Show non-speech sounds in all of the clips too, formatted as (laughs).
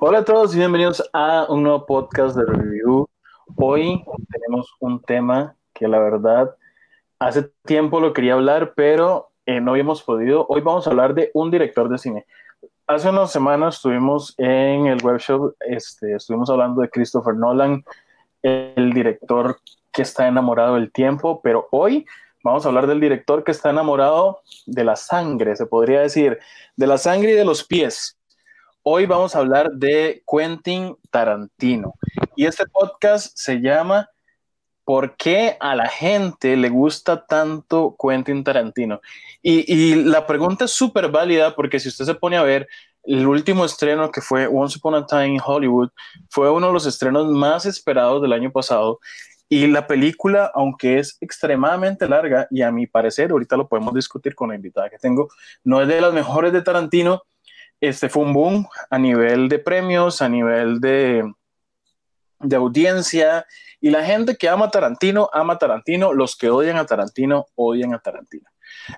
Hola a todos y bienvenidos a un nuevo podcast de review. Hoy tenemos un tema que la verdad hace tiempo lo quería hablar, pero eh, no habíamos podido. Hoy vamos a hablar de un director de cine. Hace unas semanas estuvimos en el webshop, este, estuvimos hablando de Christopher Nolan, el director que está enamorado del tiempo, pero hoy vamos a hablar del director que está enamorado de la sangre, se podría decir, de la sangre y de los pies. Hoy vamos a hablar de Quentin Tarantino. Y este podcast se llama ¿Por qué a la gente le gusta tanto Quentin Tarantino? Y, la pregunta es súper válida porque si usted se pone a ver el último estreno que fue Once Upon a Time in Hollywood, fue uno de los estrenos más esperados del año pasado. Y la película, aunque es extremadamente larga, y a mi parecer, ahorita lo podemos discutir con la invitada que tengo, no es de las mejores de Tarantino, este fue un boom a nivel de premios, a nivel de, de audiencia. Y la gente que ama Tarantino, ama Tarantino. Los que odian a Tarantino, odian a Tarantino.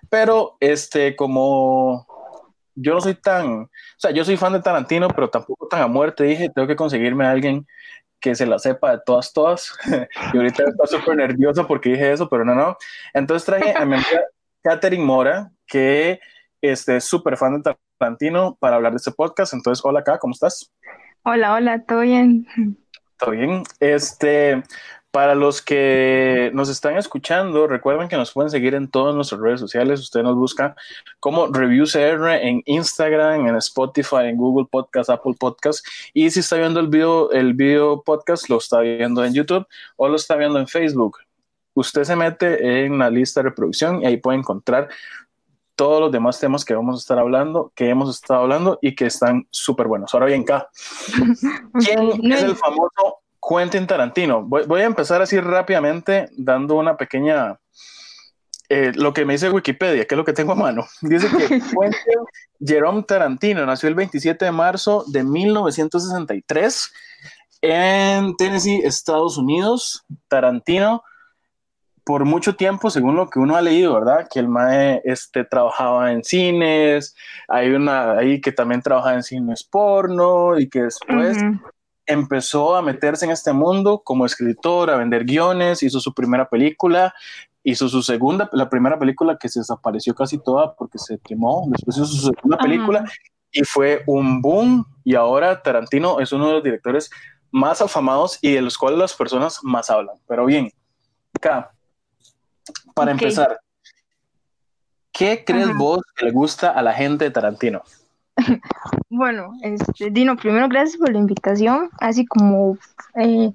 Pero, este, como yo no soy tan, o sea, yo soy fan de Tarantino, pero tampoco tan a muerte, dije, tengo que conseguirme a alguien que se la sepa de todas, todas. (laughs) y ahorita está súper nervioso porque dije eso, pero no, no. Entonces traje a mi amiga (laughs) Katherine Mora, que este, es súper fan de Tarantino Tarantino para hablar de este podcast. Entonces, hola acá, ¿cómo estás? Hola, hola, ¿todo bien? Todo bien. Este, para los que nos están escuchando, recuerden que nos pueden seguir en todas nuestras redes sociales. Usted nos busca como Review CR en Instagram, en Spotify, en Google Podcast, Apple Podcast. Y si está viendo el video, el video podcast, lo está viendo en YouTube o lo está viendo en Facebook. Usted se mete en la lista de reproducción y ahí puede encontrar todos los demás temas que vamos a estar hablando, que hemos estado hablando y que están súper buenos. Ahora bien, K, (laughs) ¿quién es el famoso Quentin Tarantino? Voy, a empezar así rápidamente dando una pequeña, eh, lo que me dice Wikipedia, que es lo que tengo a mano. Dice que (laughs) Quentin Jerome Tarantino nació el 27 de marzo de 1963 en Tennessee, Estados Unidos. Tarantino por mucho tiempo, según lo que uno ha leído, ¿verdad? Que el Mae este, trabajaba en cines, hay una ahí que también trabaja en cines porno y que después empezó a meterse en este mundo como escritor, a vender guiones, hizo su primera película, hizo su segunda, la primera película que se desapareció casi toda porque se quemó, después hizo su segunda película y fue un boom y ahora Tarantino es uno de los directores más afamados y de los cuales las personas más hablan. Pero bien, acá para empezar, ¿qué crees vos que le gusta a la gente de Tarantino? (laughs) bueno, este, Dino, primero gracias por la invitación, así como eh,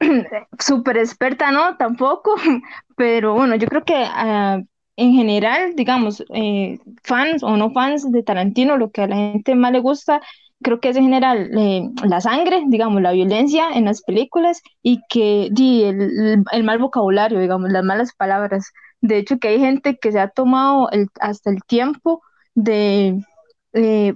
(clears throat) súper experta, ¿no? Tampoco, (laughs) pero bueno, yo creo que ah, en general, digamos, eh, fans o no fans de Tarantino, lo que a la gente más le gusta creo que es en general eh, la sangre, digamos, la violencia en las películas y que di, el, el, mal vocabulario, digamos, las malas palabras. De hecho, que hay gente que se ha tomado el, hasta el tiempo de eh,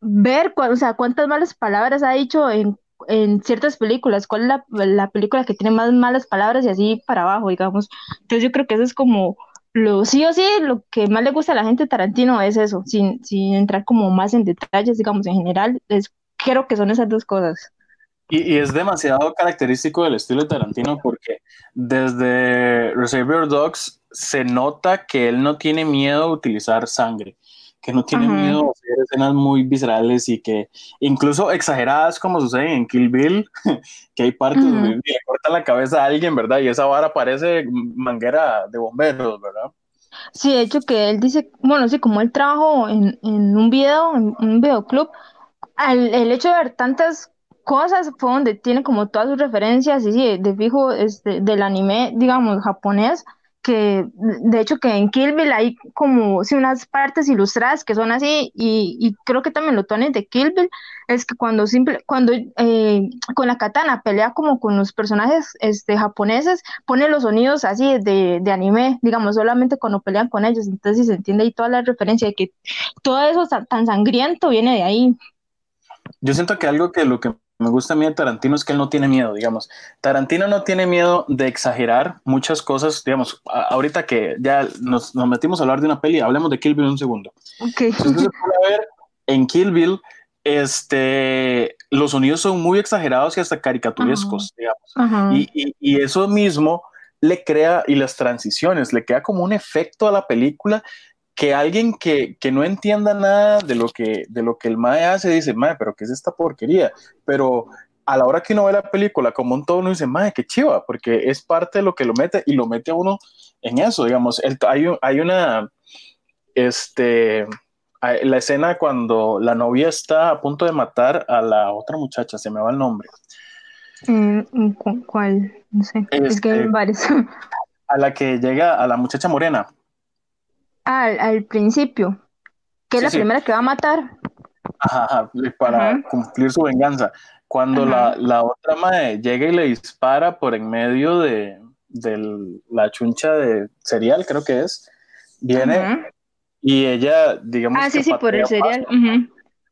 ver o sea, cuántas malas palabras ha dicho en, en ciertas películas, cuál es la, la, película que tiene más malas palabras y así para abajo, digamos. Entonces yo creo que eso es como lo sí o sí, lo que más le gusta a la gente de Tarantino es eso, sin, sin entrar como más en detalles, digamos, en general, es, creo que son esas dos cosas. Y, y, es demasiado característico del estilo de Tarantino porque desde Reservoir Dogs se nota que él no tiene miedo a utilizar sangre que no tiene miedo a hacer escenas muy viscerales y que incluso exageradas como sucede en Kill Bill, (laughs) que hay partes donde le cortan la cabeza a alguien, ¿verdad? Y esa vara parece manguera de bomberos, ¿verdad? Sí, de hecho que él dice, bueno, sí, como él trabajó en, en un video, en un videoclub, al, el hecho de ver tantas cosas fue donde tiene como todas sus referencias, y sí, de fijo, este, del anime, digamos, japonés, que de hecho que en Kill Bill hay como sí, unas partes ilustradas que son así y, y creo que también lo tones de Kill Bill es que cuando simple cuando eh, con la katana pelea como con los personajes este japoneses pone los sonidos así de, de anime digamos solamente cuando pelean con ellos entonces se entiende ahí toda la referencia de que todo eso tan sangriento viene de ahí. Yo siento que algo que lo que me gusta a mí de Tarantino es que él no tiene miedo, digamos. Tarantino no tiene miedo de exagerar muchas cosas, digamos, ahorita que ya nos, nos, metimos a hablar de una peli, hablemos de Kill Bill un segundo. Okay. Entonces, ver, en Kill Bill, este, los sonidos son muy exagerados y hasta caricaturescos, digamos. Y, y, eso mismo le crea, y las transiciones, le crea como un efecto a la película que alguien que, que no entienda nada de lo que, de lo que el Mae hace dice, Mae, pero ¿qué es esta porquería? Pero a la hora que uno ve la película como un todo, uno dice, Mae, qué chiva, porque es parte de lo que lo mete y lo mete a uno en eso, digamos. El, hay, hay una, este, la escena cuando la novia está a punto de matar a la otra muchacha, se me va el nombre. Mm, mm, ¿Cuál? No sé. es que hay este, varios. (laughs) A la que llega, a la muchacha morena. Al, al principio. Que es la primera que va a matar. Ajá, para cumplir su venganza. Cuando la, la, otra madre llega y le dispara por en medio de, de la chuncha de cereal, creo que es, viene y ella, digamos. Ah, sí, sí, por el cereal.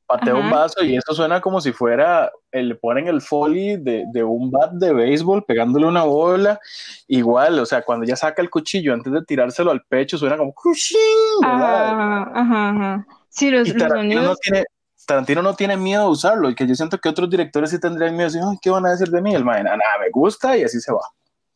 Patea un vaso y eso suena como si fuera, le ponen el foley de, de, un bat de béisbol pegándole una bola. Igual, o sea, cuando ella saca el cuchillo antes de tirárselo al pecho, suena como Ajá, ajá, ajá. Sí, los, Tarantino, no tiene, Tarantino no tiene miedo de usarlo y que yo siento que otros directores sí tendrían miedo de decir, ¿qué van a decir de mí? El man, nada, me gusta y así se va.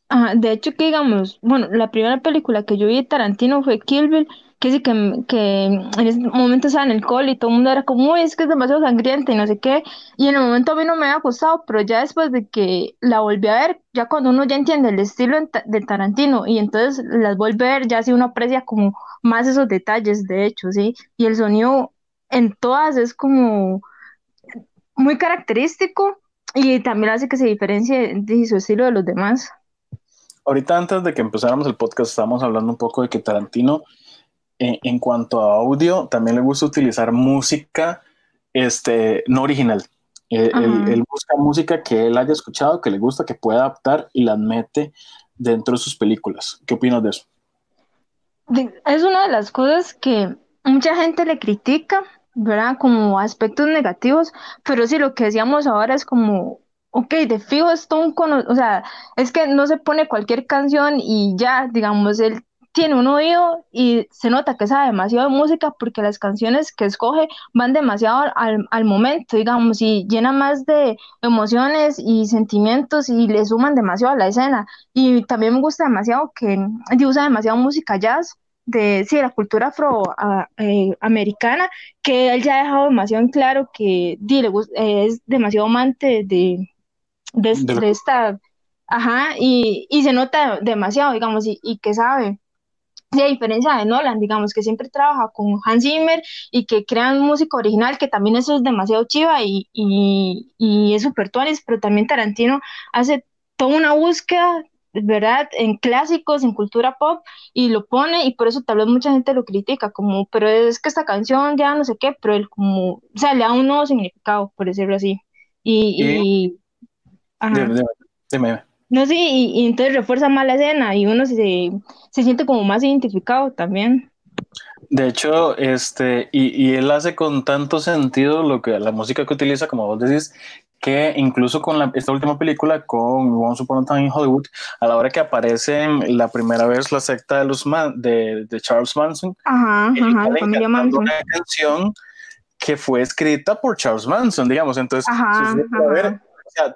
Ajá, de hecho, que digamos, bueno, la primera película que yo vi de Tarantino fue Kill Bill que sí, que, que en ese momento estaba en el col y todo el mundo era como, uy, es que es demasiado sangrienta y no sé qué. Y en el momento a mí no me había gustado, pero ya después de que la volví a ver, ya cuando uno ya entiende el estilo de Tarantino y entonces las vuelve a ver, ya sí uno aprecia como más esos detalles, de hecho, ¿sí? Y el sonido en todas es como muy característico y también hace que se diferencie de su estilo de los demás. Ahorita antes de que empezáramos el podcast estábamos hablando un poco de que Tarantino en, cuanto a audio, también le gusta utilizar música este, no original. Eh, él, busca música que él haya escuchado, que le gusta, que pueda adaptar y la mete dentro de sus películas. ¿Qué opinas de eso? Es una de las cosas que mucha gente le critica, ¿verdad? Como aspectos negativos, pero sí, lo que decíamos ahora es como, ok, de fijo es todo un o sea, es que no se pone cualquier canción y ya, digamos, él tiene un oído y se nota que sabe demasiado de música porque las canciones que escoge van demasiado al, al momento, digamos, y llenan más de emociones y sentimientos y le suman demasiado a la escena. Y también me gusta demasiado que usa demasiado música jazz de sí, la cultura afroamericana, eh, que él ya ha dejado demasiado en claro que es demasiado amante de, de, esta, ajá, y, y, se nota demasiado, digamos, y, y que sabe Sí, a diferencia de Nolan, digamos, que siempre trabaja con Hans Zimmer y que crean música original, que también eso es demasiado chiva y, y, es súper tuanis, pero también Tarantino hace toda una búsqueda, ¿verdad?, en clásicos, en cultura pop, y lo pone, y por eso tal vez mucha gente lo critica, como, pero es que esta canción ya no sé qué, pero él como, o sea, le da un nuevo significado, por decirlo así. Y... y... No, sí, y, entonces refuerza más la escena y uno se, se siente como más identificado también. De hecho, este, y, y, él hace con tanto sentido lo que la música que utiliza, como vos decís, que incluso con la, esta última película, con Once Upon a Time in Hollywood, a la hora que aparece la primera vez la secta de los de, de, Charles Manson, ajá, ajá, la familia Manson. una canción que fue escrita por Charles Manson, digamos, entonces, ajá, ver,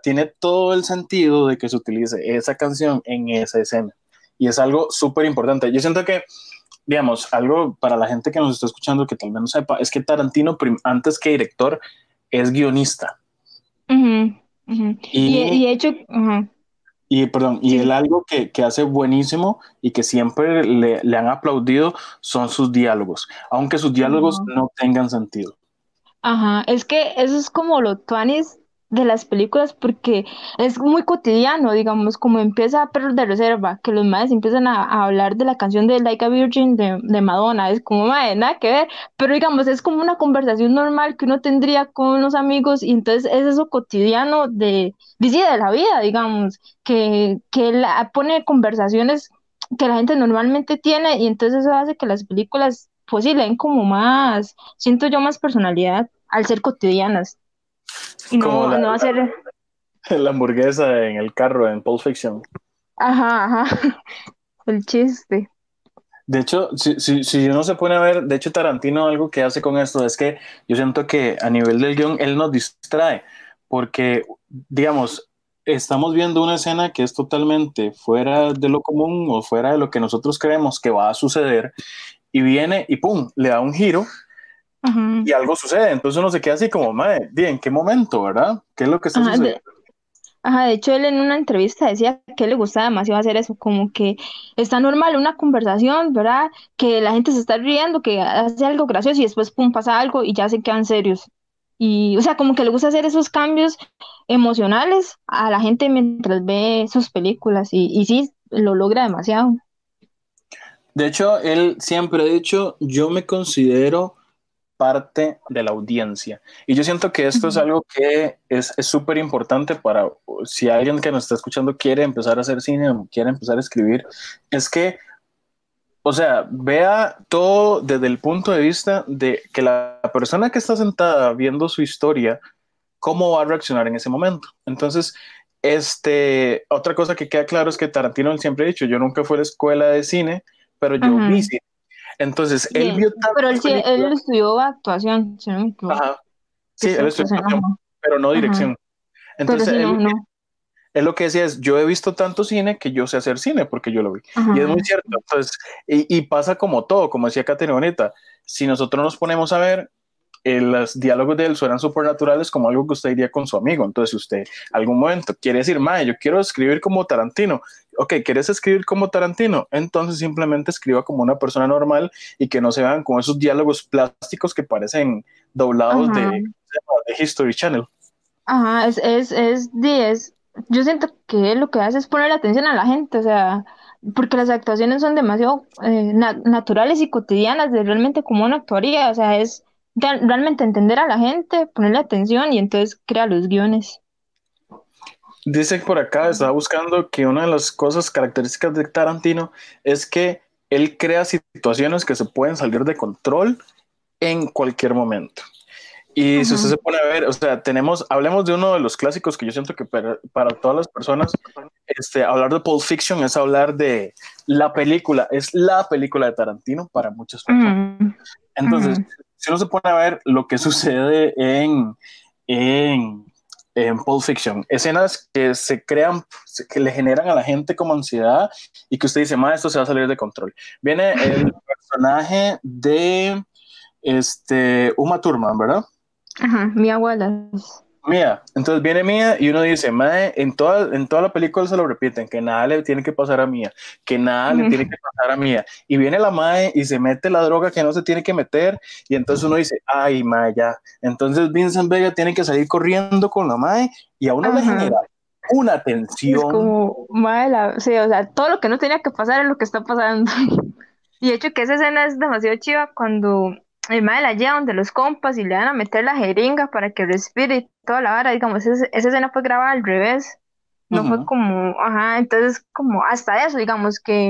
tiene todo el sentido de que se utilice esa canción en esa escena. Y es algo súper importante. Yo siento que, digamos, algo para la gente que nos está escuchando que tal vez no sepa, es que Tarantino, antes que director, es guionista. Y, hecho... Y, perdón, y él algo que, que, hace buenísimo y que siempre le, le, han aplaudido son sus diálogos, aunque sus diálogos no tengan sentido. Ajá, es que eso es como lo tuanis de las películas porque es muy cotidiano, digamos, como empieza Perros de Reserva, que los madres empiezan a, hablar de la canción de Like a Virgin de, de Madonna, es como, madre, nada que ver, pero digamos, es como una conversación normal que uno tendría con los amigos y entonces es eso cotidiano de, de, la vida, digamos, que, que la, pone conversaciones que la gente normalmente tiene y entonces eso hace que las películas pues sí le den como más, siento yo más personalidad al ser cotidianas. Y no, la, no hacer. La hamburguesa en el carro en Pulp Fiction. Ajá, ajá. (laughs) El chiste. De hecho, si, si, si, uno se pone a ver, de hecho Tarantino algo que hace con esto es que yo siento que a nivel del guion él nos distrae, porque, digamos, estamos viendo una escena que es totalmente fuera de lo común o fuera de lo que nosotros creemos que va a suceder y viene y pum, le da un giro y algo sucede. Entonces uno se queda así como, madre, ¿en qué momento, verdad? ¿Qué es lo que está sucediendo? De, ajá, de hecho él en una entrevista decía que le gustaba demasiado hacer eso, como que está normal una conversación, ¿verdad? Que la gente se está riendo, que hace algo gracioso y después pum, pasa algo y ya se quedan serios. Y, o sea, como que le gusta hacer esos cambios emocionales a la gente mientras ve sus películas y, y sí, lo logra demasiado. De hecho, él siempre ha dicho, yo me considero parte de la audiencia. Y yo siento que esto es algo que es súper importante para si alguien que nos está escuchando quiere empezar a hacer cine o quiere empezar a escribir, es que, o sea, vea todo desde el punto de vista de que la persona que está sentada viendo su historia, cómo va a reaccionar en ese momento. Entonces, este, otra cosa que queda claro es que Tarantino siempre ha dicho, yo nunca fui a la escuela de cine, pero yo vi cine entonces, él vio Pero él, él estudió actuación, ¿sí? Sí, él estudió actuación, pero no dirección. Entonces, él, lo que decía es, yo he visto tanto cine que yo sé hacer cine porque yo lo vi. Y es muy cierto. Entonces, y, y, pasa como todo, como decía Caterina si nosotros nos ponemos a ver eh, los diálogos de él suenan supernaturales como algo que usted diría con su amigo. Entonces, si usted algún momento quiere decir, Mae, yo quiero escribir como Tarantino, ok, ¿quieres escribir como Tarantino? Entonces simplemente escriba como una persona normal y que no se vean con esos diálogos plásticos que parecen doblados de, de, History Channel. Ajá, es, es, es, es, yo siento que lo que hace es poner atención a la gente, o sea, porque las actuaciones son demasiado eh, naturales y cotidianas de realmente como uno actuaría, o sea, es realmente entender a la gente, ponerle atención y entonces crea los guiones. Dice por acá, estaba buscando que una de las cosas características de Tarantino es que él crea situaciones que se pueden salir de control en cualquier momento. Y si usted se pone a ver, o sea, tenemos, hablemos de uno de los clásicos que yo siento que para, todas las personas, este, hablar de Pulp Fiction es hablar de la película, es la película de Tarantino para muchas personas. Entonces, si uno se pone a ver lo que sucede en, en, en Pulp Fiction, escenas que se crean, que le generan a la gente como ansiedad y que usted dice, ma, esto se va a salir de control. Viene el (laughs) personaje de este, Uma Thurman, ¿verdad? Ajá, mi abuela. Mía, entonces viene Mía y uno dice, Mae, en toda, en toda la película se lo repiten, que nada le tiene que pasar a Mía, que nada le tiene que pasar a Mía. Y viene la Mae y se mete la droga que no se tiene que meter, y entonces uno dice, ay, Mae, ya. Entonces Vincent Vega tiene que salir corriendo con la Mae y a uno le genera una tensión. Es como, Mae, la, sí, o sea, todo lo que no tenía que pasar es lo que está pasando. (laughs) y de hecho que esa escena es demasiado chiva cuando el madre la lleva donde los compas y le van a meter la jeringa para que respire y toda la hora, digamos, esa, escena fue grabada al revés, no fue como, ajá, entonces como hasta eso, digamos, que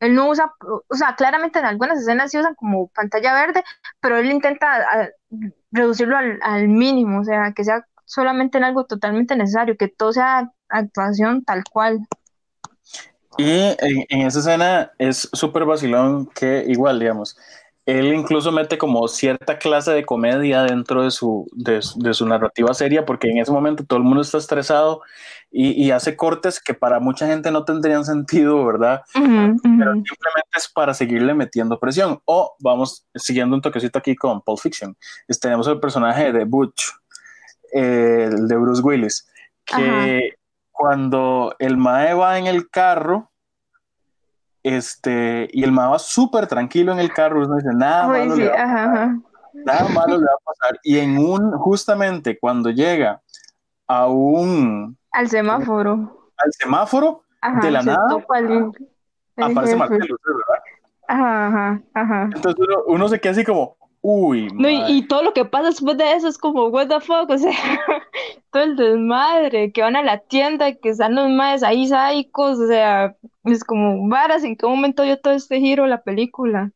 él no usa, o sea, claramente en algunas escenas sí usan como pantalla verde, pero él intenta reducirlo al, al mínimo, o sea, que sea solamente en algo totalmente necesario, que todo sea actuación tal cual. Y en, en esa escena es súper vacilón que igual, digamos, él incluso mete como cierta clase de comedia dentro de su, de, su narrativa seria, porque en ese momento todo el mundo está estresado y, hace cortes que para mucha gente no tendrían (laughs) sentido, ¿verdad? Pero simplemente es para seguirle metiendo presión. O vamos siguiendo un toquecito aquí con Pulp Fiction. tenemos el personaje de Butch, el de Bruce Willis, que cuando el Mae va en el carro, este, y el ma va súper tranquilo en el carro, no dice nada malo, le va a pasar, nada malo le va a pasar. Y en un, justamente cuando llega a un... Al semáforo. Al semáforo, de la nada, aparece Marcelo, ¿verdad? Ajá, ajá, ajá. Entonces uno, uno se queda así como, Uy, no, y, todo lo que pasa después de eso es como, what the fuck, (laughs) o sea, todo el desmadre, que van a la tienda, que están los madres ahí psicos, o sea, es como, varas, ¿en qué momento dio todo este giro la película?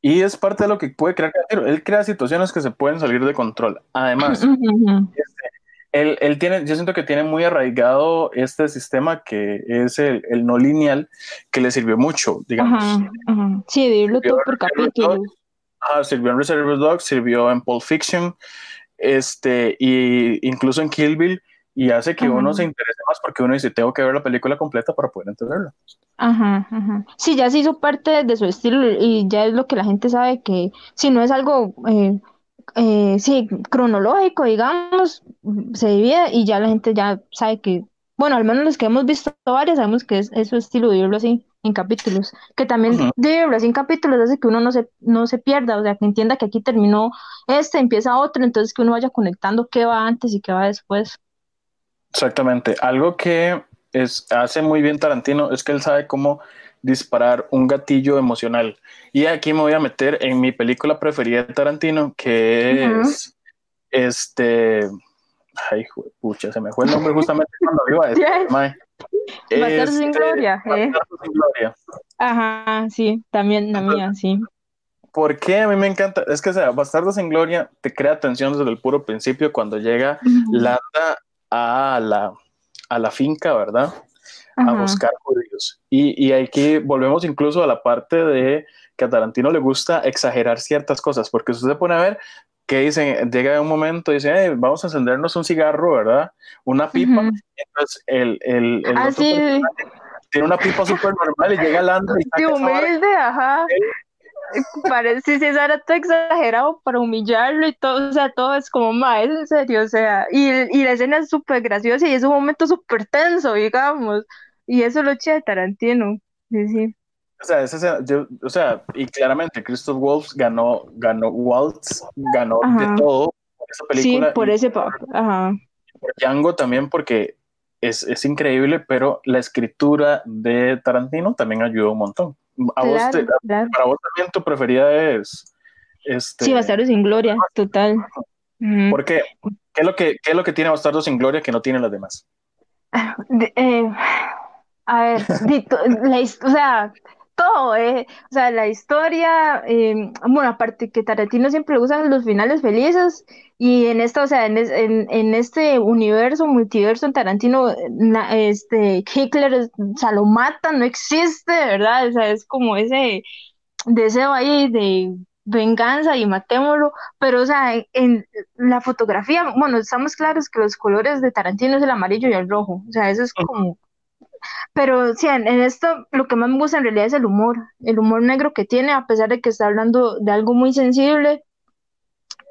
Y es parte de lo que puede crear Él crea situaciones que se pueden salir de control. Además, (laughs) este, él, él, tiene, yo siento que tiene muy arraigado este sistema que es el, el no lineal, que le sirvió mucho, digamos. Sí, dividirlo todo por capítulos sirvió en Reservoir Dogs, sirvió en Pulp Fiction. este, y incluso en Kill Bill, y hace que uno se interese más porque uno dice, tengo que ver la película completa para poder entenderla. Ajá, ajá. Sí, ya se hizo parte de su estilo y ya es lo que la gente sabe que si no es algo, eh, eh, sí, cronológico, digamos, se divide y ya la gente ya sabe que, bueno, al menos los que hemos visto varias sabemos que es, su estilo dividirlo así en capítulos, que también dividirlo así en capítulos hace que uno no se, no se pierda, o sea, que entienda que aquí terminó este, empieza otro, entonces que uno vaya conectando qué va antes y qué va después. Exactamente. Algo que es, hace muy bien Tarantino es que él sabe cómo disparar un gatillo emocional. Y aquí me voy a meter en mi película preferida de Tarantino, que es este. Ay, pucha, se me fue el nombre justamente cuando iba a (laughs) decir. Bastardo sin gloria. Eh. sin gloria. Ajá, sí, también la mía, sí. ¿Por qué a mí me encanta? Es que, o sea, Bastardos sin Gloria te crea tensión desde el puro principio cuando llega Landa a la, a la finca, ¿verdad? A buscar judíos. Y, y aquí volvemos incluso a la parte de que a Tarantino le gusta exagerar ciertas cosas, porque usted se pone a ver que dicen, llega un momento, dice, vamos a encendernos un cigarro, ¿verdad? Una pipa. Entonces, el, el, el ah, tiene una pipa súper normal y llega Lando y saca humilde, ajá. Parece si era todo exagerado para humillarlo y todo, o sea, todo es como más, en serio, o sea, y, y la escena es súper graciosa y es un momento súper tenso, digamos, y eso es lo chido de Tarantino, sí, sí. O sea, esa, yo, o sea, y claramente Christoph Waltz ganó, ganó Waltz, ganó de todo por esa película. Sí, por ese ajá. Por Django también porque es, es, increíble, pero la escritura de Tarantino también ayudó un montón. A vos Para vos también tu preferida es... Este... Sí, Bastardo sin Gloria, total. ¿Por qué? ¿Qué es, lo que, ¿Qué es lo que tiene Bastardo sin Gloria que no tienen las demás? Eh, a ver, (laughs) la, o sea, todo, eh. O sea, la historia, em, bueno, aparte que Tarantino siempre usa los finales felices, y en esto, o sea, en, en, este universo, multiverso, en Tarantino, este, Hitler, o sea, lo mata, no existe, ¿verdad? O sea, es como ese deseo ahí de venganza y matémoslo, pero o sea, en, la fotografía, bueno, estamos claros que los colores de Tarantino es el amarillo y el rojo, o sea, eso es como pero sí, en, esto lo que más me gusta en realidad es el humor, el humor negro que tiene, a pesar de que está hablando de algo muy sensible.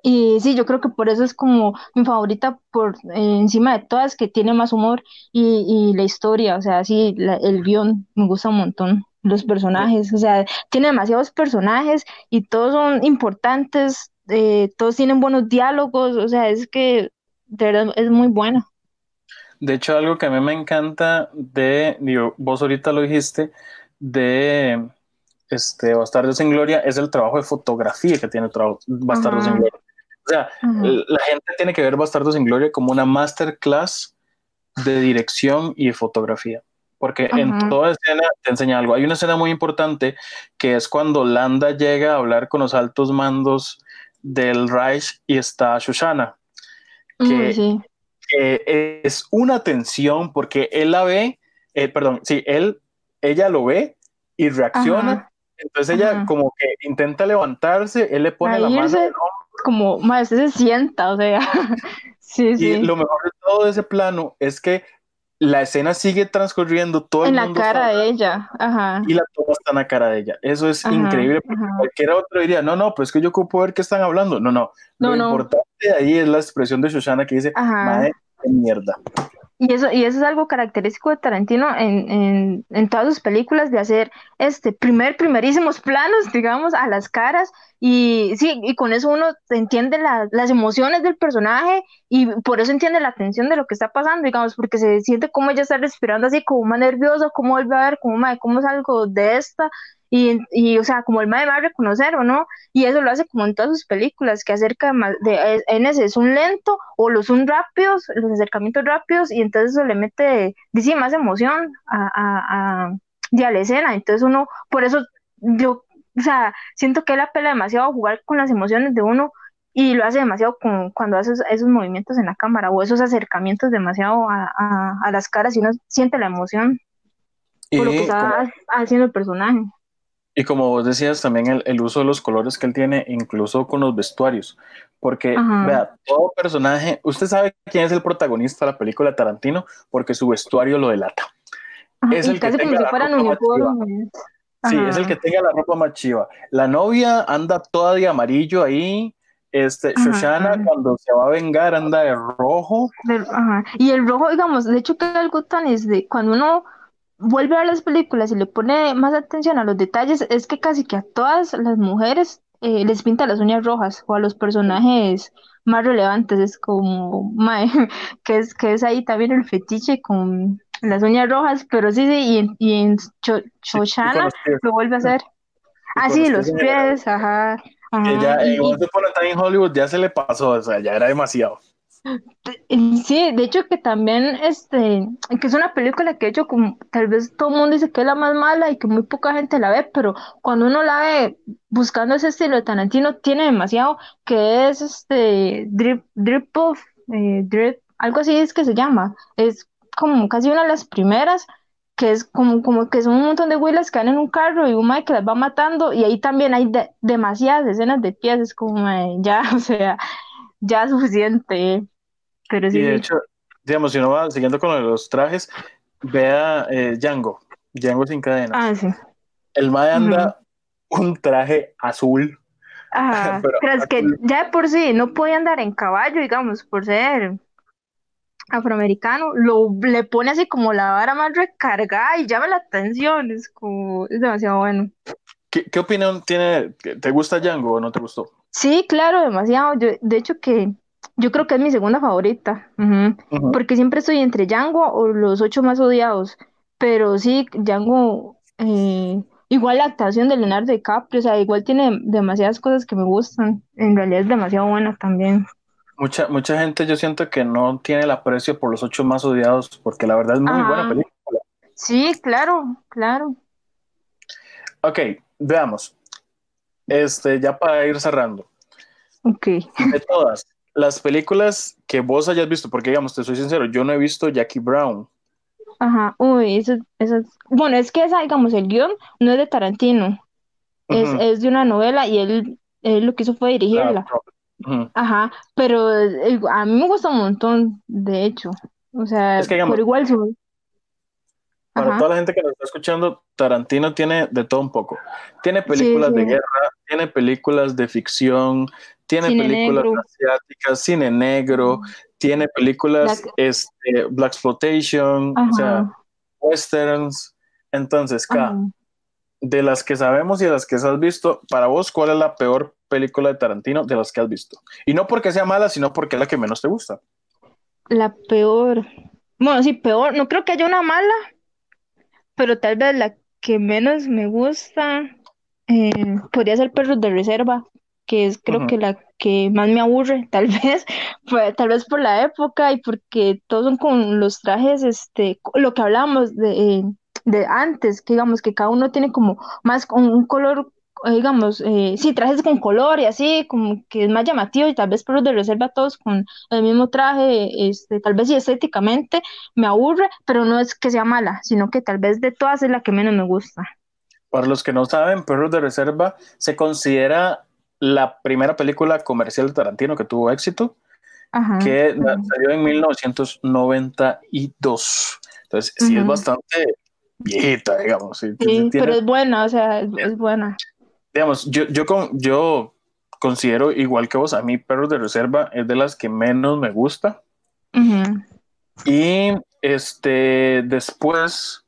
Y sí, yo creo que por eso es como mi favorita por eh, encima de todas, que tiene más humor y, la historia, o sea, sí, el guion me gusta un montón, los personajes, o sea, tiene demasiados personajes y todos son importantes, eh, todos tienen buenos diálogos, o sea, es que de verdad es muy bueno. De hecho, algo que a mí me encanta de, digo, vos ahorita lo dijiste, de este, Bastardos sin Gloria, es el trabajo de fotografía que tiene Bastardos sin Gloria. O sea, la gente tiene que ver Bastardos sin Gloria como una masterclass de dirección y fotografía. Porque en toda escena te enseña algo. Hay una escena muy importante que es cuando Landa llega a hablar con los altos mandos del Reich y está Shoshana. Que sí es una tensión porque él la ve, eh, perdón, sí, él, ella lo ve y reacciona. Entonces ella como que intenta levantarse, él le pone la mano. Como, más se sienta, o sea. sí, (laughs) sí. Y lo mejor de todo ese plano es que la escena sigue transcurriendo todo en la cara de ella, ajá. Y la toma está en la cara de ella. Eso es increíble porque cualquier otro diría, no, no, pues que yo ocupo ver qué están hablando. No, no. Lo importante de ahí es la expresión de Shoshana que dice, madre, qué mierda. Y eso, y eso es algo característico de Tarantino en, en, todas sus películas, de hacer este primer, primerísimos planos, digamos, a las caras, y sí, y con eso uno entiende las emociones del personaje, y por eso entiende la tensión de lo que está pasando, digamos, porque se siente como ella está respirando así, como más nerviosa, como vuelve a ver, como, madre, cómo salgo de esta, y, y, o sea, como el madre va a reconocer o no, y eso lo hace como en todas sus películas, que acerca de, en ese es un lento o los son rápidos, los acercamientos rápidos, y entonces eso le mete, dice, más emoción a, a, a, la escena, entonces uno, por eso yo, o sea, siento que él apela demasiado a jugar con las emociones de uno, y lo hace demasiado con, cuando hace esos, movimientos en la cámara o esos acercamientos demasiado a, a, las caras y uno siente la emoción por lo que está haciendo el personaje. Y como vos decías, también el, el, uso de los colores que él tiene, incluso con los vestuarios. Porque, Ajá. vea, todo personaje, usted sabe quién es el protagonista de la película Tarantino, porque su vestuario lo delata. Ajá, es el que tenga la ropa uniformes. Sí, es el que tenga la ropa más chiva. La novia anda toda de amarillo ahí. Este, Shoshana, cuando se va a vengar, anda de rojo. Ajá. Y el rojo, digamos, de hecho, que algo tan es de cuando uno vuelve a las películas y le pone más atención a los detalles, es que casi que a todas las mujeres eh, les pinta las uñas rojas o a los personajes más relevantes. Es como, mae, (laughs) que es, que es ahí también el fetiche con las uñas rojas, pero sí, sí, y en, y en Cho- lo vuelve a hacer. Ah, sí, los pies, ajá. ajá. Que ya y- en y- a Time in Hollywood ya se le pasó, o sea, ya era demasiado. Sí, de hecho que también, este, que es una película que de hecho como tal vez todo el mundo dice que es la más mala y que muy poca gente la ve, pero cuando uno la ve buscando ese estilo de Tarantino, tiene demasiado, que es este, Drip, Drip Off, eh, Drip, algo así es que se llama, es como casi una de las primeras, que es como, como que son un montón de güilas que van en un carro y un mae que las va matando, y ahí también hay de- demasiadas escenas de pies, es como, ya, (laughs) o sea, ya suficiente. Pero Y sí, de sí. hecho, digamos, si uno va siguiendo con lo de los trajes, vea eh, Django, Django sin cadenas. Ah, sí. El mae anda un traje azul. Ajá. (laughs) Pero Pero es que ya de por sí no podía andar en caballo, digamos, por ser afroamericano. Lo le pone así como la vara más recargada y llama la atención. Es como, es demasiado bueno. ¿Qué, qué opinión tiene? ¿Te gusta Django o no te gustó? Sí, claro, demasiado. Yo, de hecho que yo creo que es mi segunda favorita. Porque siempre estoy entre Django o los ocho más odiados. Pero sí, Django, eh, igual la actuación de Leonardo DiCaprio, o sea, igual tiene demasiadas cosas que me gustan. En realidad es demasiado buena también. Mucha, mucha gente yo siento que no tiene el aprecio por los ocho más odiados, porque la verdad es muy buena película. Sí, claro, claro. Ok, veamos. Este, ya para ir cerrando. Ok. De todas las películas que vos hayas visto, porque digamos, te soy sincero, yo no he visto Jackie Brown. Ajá. Uy, eso, eso es- Bueno, es que esa, digamos, el guion no es de Tarantino. Es, de una novela y él, él lo que hizo fue Ah, dirigirla. ujú. Ajá. Pero eh, a mí me gusta un montón, de hecho. O sea, Es que, digamos, por igual su- Para Ajá. toda la gente que nos está escuchando, Tarantino tiene de todo un poco. Tiene Sí, películas de guerra, tiene películas de ficción, tiene Cine películas negro. asiáticas, cine negro, tiene películas Black- este, Black Exploitation, o sea, westerns. Entonces, K, de las que sabemos y de las que has visto, para vos, ¿cuál es la peor película de Tarantino de las que has visto? Y no porque sea mala, sino porque es la que menos te gusta. La peor. Bueno, sí, peor. No creo que haya una mala, pero tal vez la que menos me gusta eh, podría ser Perros de Reserva, que es creo que la que más me aburre, (laughs) tal vez, pues, tal vez por la época y porque todos son con los trajes, este, lo que hablábamos de, eh, de antes, que digamos que cada uno tiene como más un, un color, digamos, eh, sí, trajes con color y así, como que es más llamativo y tal vez Perros de Reserva todos con el mismo traje, este, tal vez sí estéticamente me aburre, pero no es que sea mala, sino que tal vez de todas es la que menos me gusta. Para los que no saben, Perros de Reserva se considera la primera película comercial de Tarantino que tuvo éxito, Ajá, que ajá. salió en 1992. Entonces, sí es bastante viejita, digamos. sí, sí, Sí, tiene- pero es buena, o sea, es, es buena. digamos, yo, yo, con, yo considero igual que vos, a mí Perros de Reserva es de las que menos me gusta. Y este, después,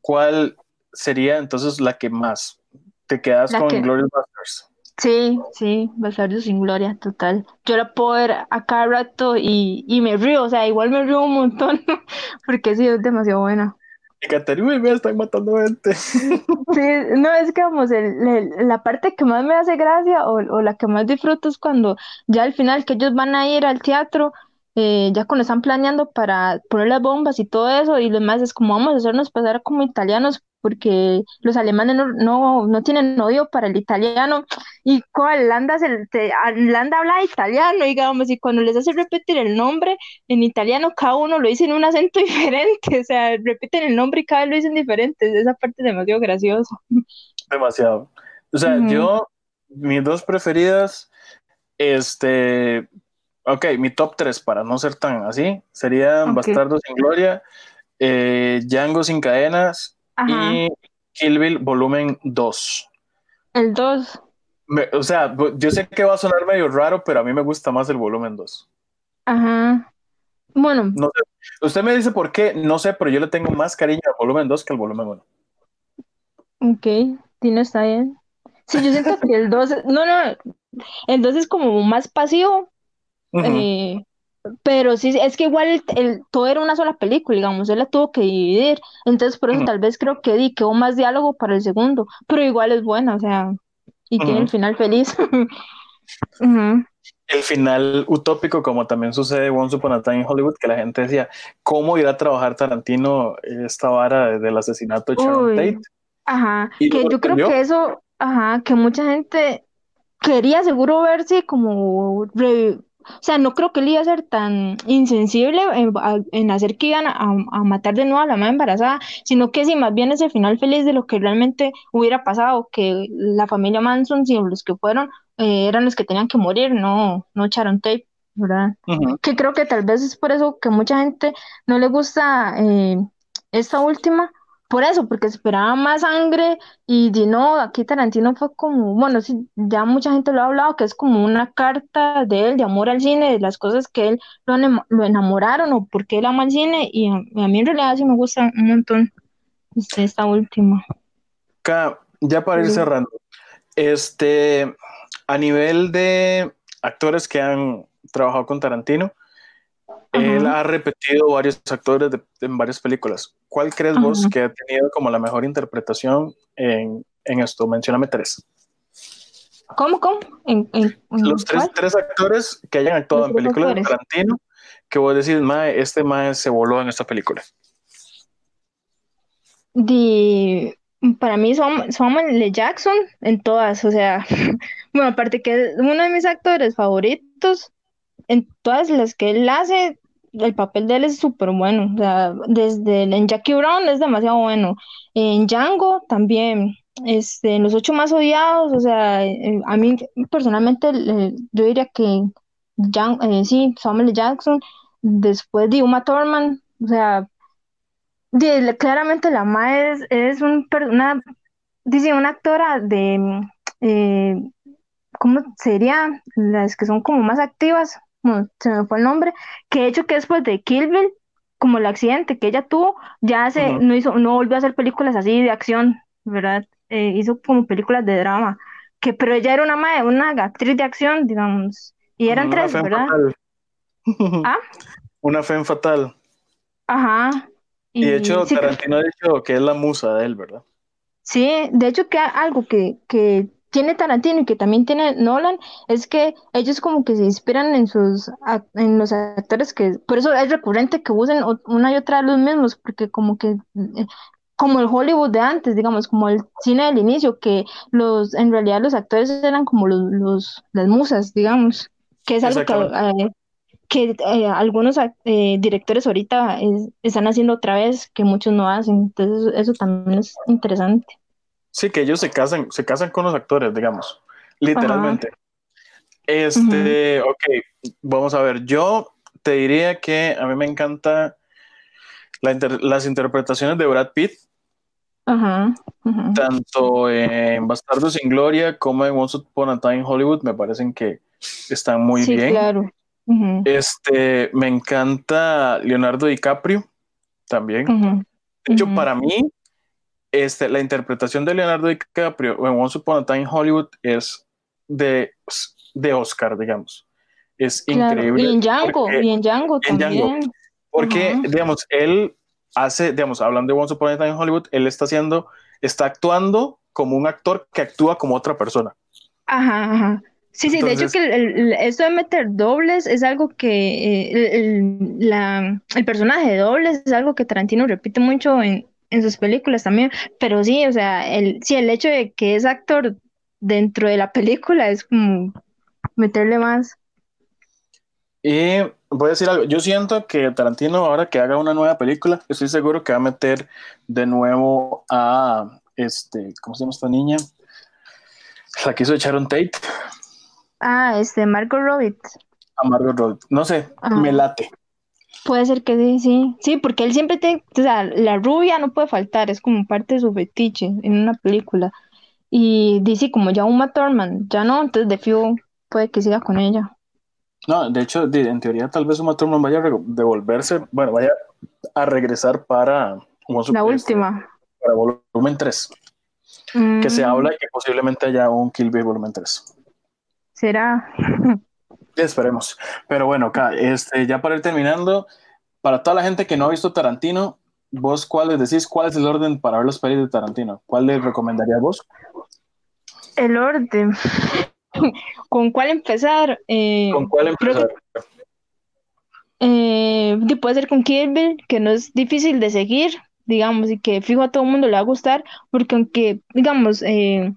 ¿cuál sería entonces la que más? ¿Te quedas La con que- Glorious Bastards? Sí, sí, Bastardos sin Gloria, total. Yo la puedo ver a cada rato y, y me río, o sea, igual me río un montón, (laughs) porque sí, es demasiado buena. Y Caterina, uy, me están matando gente. (laughs) Sí, no, es que vamos, el- el- la parte que más me hace gracia o, o la que más disfruto es cuando ya al final que ellos van a ir al teatro, eh, ya cuando están planeando para poner las bombas y todo eso, y lo demás es como vamos a hacernos pasar como italianos porque los alemanes no, no, no tienen odio para el italiano y cuál Landa, se, te- a- Landa habla italiano, digamos, y cuando les hace repetir el nombre en italiano, cada uno lo dice en un acento (laughs) diferente, o sea, repiten el nombre y cada vez lo dicen diferente, esa parte es demasiado graciosa. demasiado. O sea, yo, mis dos preferidas, este, ok, mi top tres para no ser tan así, serían Bastardos sin Gloria, eh, Django sin cadenas y Kill Bill volumen 2. El 2. o sea, yo sé que va a sonar medio raro, pero a mí me gusta más el volumen 2. Ajá. Bueno. No sé. Usted me dice por qué, no sé, pero yo le tengo más cariño al volumen 2 que al volumen 1. Ok, Tino está bien. Sí, yo siento que el 2, no, no, el 2 es como más pasivo, eh, pero sí, es que igual el, todo era una sola película, digamos, él la tuvo que dividir, entonces por eso tal vez creo que di, quedó más diálogo para el segundo, pero igual es buena, o sea, y tiene el final feliz. (laughs) El final utópico, como también sucede Once Upon a Time en Hollywood, que la gente decía, ¿cómo irá a trabajar Tarantino esta vara del asesinato de Sharon Tate? Ajá, que yo creo que eso, ajá, que mucha gente quería seguro verse como o sea, no creo que él iba a ser tan insensible en, hacer que iban a, matar de nuevo a la madre embarazada, sino que si más bien es el final feliz de lo que realmente hubiera pasado, que la familia Manson, si los que fueron, eh, eran los que tenían que morir, no, no echaron tape, ¿verdad? Que creo que tal vez es por eso que mucha gente no le gusta eh, esta última, por eso, porque esperaba más sangre y no, aquí Tarantino fue como, bueno, sí, ya mucha gente lo ha hablado, que es como una carta de él, de amor al cine, de las cosas que él lo, lo enamoraron o porque él ama el cine y a, mí en realidad sí me gusta un montón este, esta última. ya para ir cerrando, este, a nivel de actores que han trabajado con Tarantino, él ha repetido varios actores en varias películas. ¿Cuál crees vos que ha tenido como la mejor interpretación en, esto? Mencióname tres. ¿Cómo, cómo? ¿En, Los tres, actores que hayan actuado en películas de Tarantino, que vos decís, mae, este mae se voló en esta película. para mí son Samuel L. Jackson en todas, o sea, (laughs) bueno, aparte que es uno de mis actores favoritos, en todas las que él hace, el papel de él es súper bueno. O sea, desde en Jackie Brown es demasiado bueno. En Django también. Este, en los ocho más odiados, o sea, eh, a mí personalmente yo diría que eh, sí, Samuel Jackson, después de Uma Thurman, o sea, claramente la Ma es, un, una, dice, una actora de, eh, ¿cómo sería? Las que son como más activas, se me fue el nombre, que de hecho que después de Kill Bill, como el accidente que ella tuvo, ya se, no hizo, no volvió a hacer películas así de acción, ¿verdad? Eh, hizo como películas de drama, que pero ella era una una actriz de acción, digamos, y eran tres, ¿verdad? (laughs) ¿Ah? Una fe fatal. Ajá. Y, de hecho, Tarantino ha dicho que es la musa de él, ¿verdad? Sí, de hecho que algo que, que tiene Tarantino y que también tiene Nolan es que ellos como que se inspiran en sus en los actores que por eso es recurrente que usen una y otra de los mismos porque como que eh, como el Hollywood de antes digamos como el cine del inicio que los en realidad los actores eran como los, las musas digamos que es algo que, eh, eh, algunos directores ahorita están haciendo otra vez que muchos no hacen entonces eso también es interesante Sí, que ellos se casan, se casan con los actores, digamos, literalmente. Este, ok, vamos a ver, yo te diría que a mí me encanta las interpretaciones de Brad Pitt, tanto en Bastardos sin Gloria como en Once Upon a Time Hollywood, me parecen que están muy sí, bien. Claro. Este, me encanta Leonardo DiCaprio también. De hecho, para mí, este, la interpretación de Leonardo DiCaprio en Once Upon a Time Hollywood es de, de Oscar, digamos. Es increíble. Y en Django, y en Django también. porque, digamos, él hace, digamos, hablando de Once Upon a Time Hollywood, él está haciendo, está actuando como un actor que actúa como otra persona. Ajá, ajá. Sí, sí, de hecho que el, esto de meter dobles es algo que eh, el, la, el personaje de dobles es algo que Tarantino repite mucho en, en sus películas también, pero sí, o sea, el, sí, el hecho de que es actor dentro de la película es como meterle más. Y voy a decir algo, yo siento que Tarantino ahora que haga una nueva película, estoy seguro que va a meter de nuevo a este, ¿cómo se llama esta niña? La quiso echar un Tate. Ah, este, Margot Robbie. A Margot Robbie. No sé, Ah. me late. Puede ser que sí, sí. Sí, porque él siempre te, o sea, la rubia no puede faltar, es como parte de su fetiche en una película. Y dice como ya Uma Thurman, ya no, entonces de fijo puede que siga con ella. No, de hecho, en teoría, tal vez Uma Thurman vaya a devolverse, bueno, vaya a regresar para, como su- La este, última. para volumen 3. Que se Mm, habla que posiblemente haya un Kill Bill volumen 3. será. (laughs) Esperemos. Pero bueno, acá, este, ya para ir terminando, para toda la gente que no ha visto Tarantino, vos cuáles decís, cuál es el orden para ver las pelis de Tarantino? ¿Cuál le recomendarías vos? El orden. (laughs) ¿Con cuál empezar? Eh, ¿Con cuál que- empezar? eh, puede ser con Kill Bill, que no es difícil de seguir, digamos, y que fijo a todo el mundo le va a gustar, porque aunque, digamos, eh,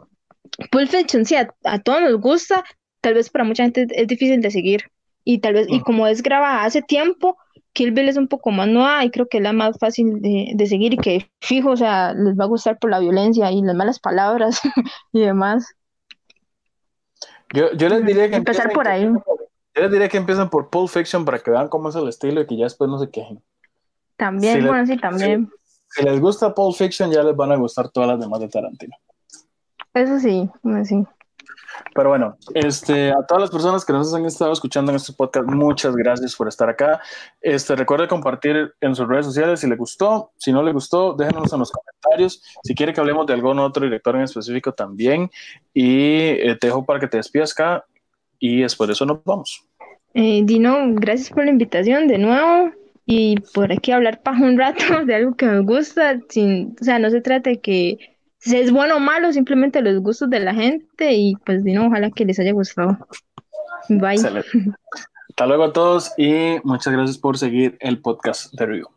Pulp Fiction sí, a, a todos nos gusta, tal vez para mucha gente es difícil de seguir. Y tal vez, y como es grabada hace tiempo, Kill Bill es un poco más nueva y creo que es la más fácil de, de seguir y que fijo, o sea, les va a gustar por la violencia y las malas palabras (laughs) y demás. Yo, yo les diría que Empezar por ahí. Yo les diría que empiecen por Pulp Fiction para que vean cómo es el estilo y que ya después no se quejen. También, le- bueno, sí, también. Si les gusta Pulp Fiction, ya les van a gustar todas las demás de Tarantino. Eso sí, sí. Pero bueno, este, a todas las personas que nos han estado escuchando en este podcast, muchas gracias por estar acá. Este, recuerde compartir en sus redes sociales si le gustó. Si no le gustó, déjenos en los comentarios. Si quiere que hablemos de algún otro director en específico también. Y eh, te dejo para que te despidas acá. Y después de eso nos vamos. Eh, Dino, gracias por la invitación de nuevo y por aquí hablar para un rato (laughs) de algo que nos gusta, sin, o sea, no se trata de que si es bueno o malo, simplemente los gustos de la gente y pues Dino, ojalá que les haya gustado. Bye. Excelente. Hasta luego a todos y muchas gracias por seguir el podcast de Review.